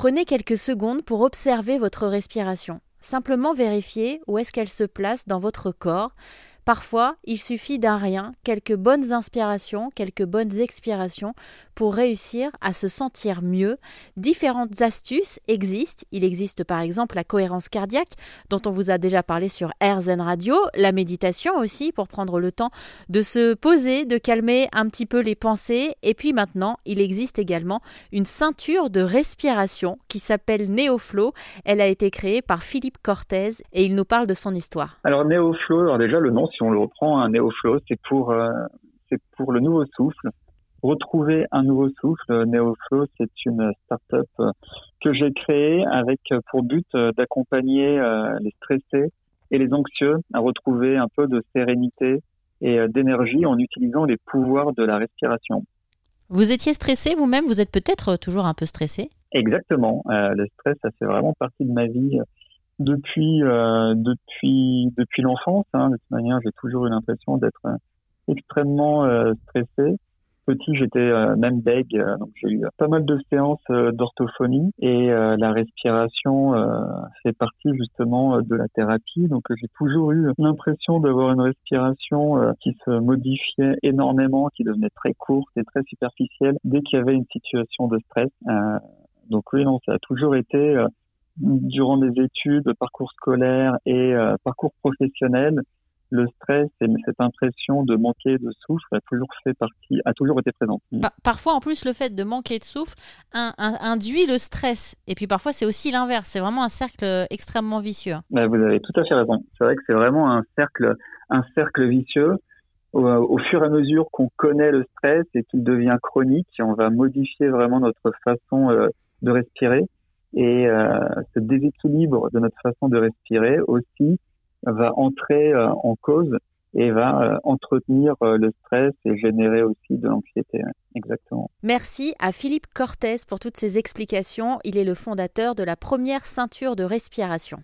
Prenez quelques secondes pour observer votre respiration. Simplement vérifier où est-ce qu'elle se place dans votre corps. Parfois, il suffit d'un rien, quelques bonnes inspirations, quelques bonnes expirations pour réussir à se sentir mieux. Différentes astuces existent. Il existe par exemple la cohérence cardiaque dont on vous a déjà parlé sur AirZen Radio, la méditation aussi pour prendre le temps de se poser, de calmer un petit peu les pensées. Et puis maintenant, il existe également une ceinture de respiration qui s'appelle NeoFlow. Elle a été créée par Philippe Cortez et il nous parle de son histoire. Alors NeoFlow, alors déjà le nom, si on le reprend, un NeoFlow, c'est pour, euh, c'est pour le nouveau souffle. Retrouver un nouveau souffle, NeoFlow, c'est une start-up euh, que j'ai créée avec pour but euh, d'accompagner les stressés et les anxieux à retrouver un peu de sérénité et d'énergie en utilisant les pouvoirs de la respiration. Vous étiez stressé vous-même Vous êtes peut-être toujours un peu stressé? Exactement. le stress, ça fait vraiment partie de ma vie depuis euh, depuis depuis l'enfance. Hein, de toute manière, j'ai toujours eu l'impression d'être euh, extrêmement euh, stressé. Petit, j'étais euh, même bègue, donc j'ai eu pas mal de séances d'orthophonie et la respiration fait partie justement de la thérapie. Donc j'ai toujours eu l'impression d'avoir une respiration qui se modifiait énormément, qui devenait très courte et très superficielle dès qu'il y avait une situation de stress. donc oui, non, ça a toujours été durant mes études, parcours scolaire et euh, parcours professionnel, le stress et cette impression de manquer de souffle a toujours fait partie, a toujours été présent. parfois, en plus, le fait de manquer de souffle induit le stress. Et puis parfois, c'est aussi l'inverse. C'est vraiment un cercle extrêmement vicieux. Vous avez tout à fait raison. C'est vrai que c'est vraiment un cercle, un cercle vicieux. Au, fur et à mesure qu'on connaît le stress et qu'il devient chronique, on va modifier vraiment notre façon euh, de respirer. Et euh, ce déséquilibre de notre façon de respirer aussi va entrer euh, en cause et va euh, entretenir le stress et générer aussi de l'anxiété. Exactement. Merci à Philippe Cortès pour toutes ces explications. Il est le fondateur de la première ceinture de respiration.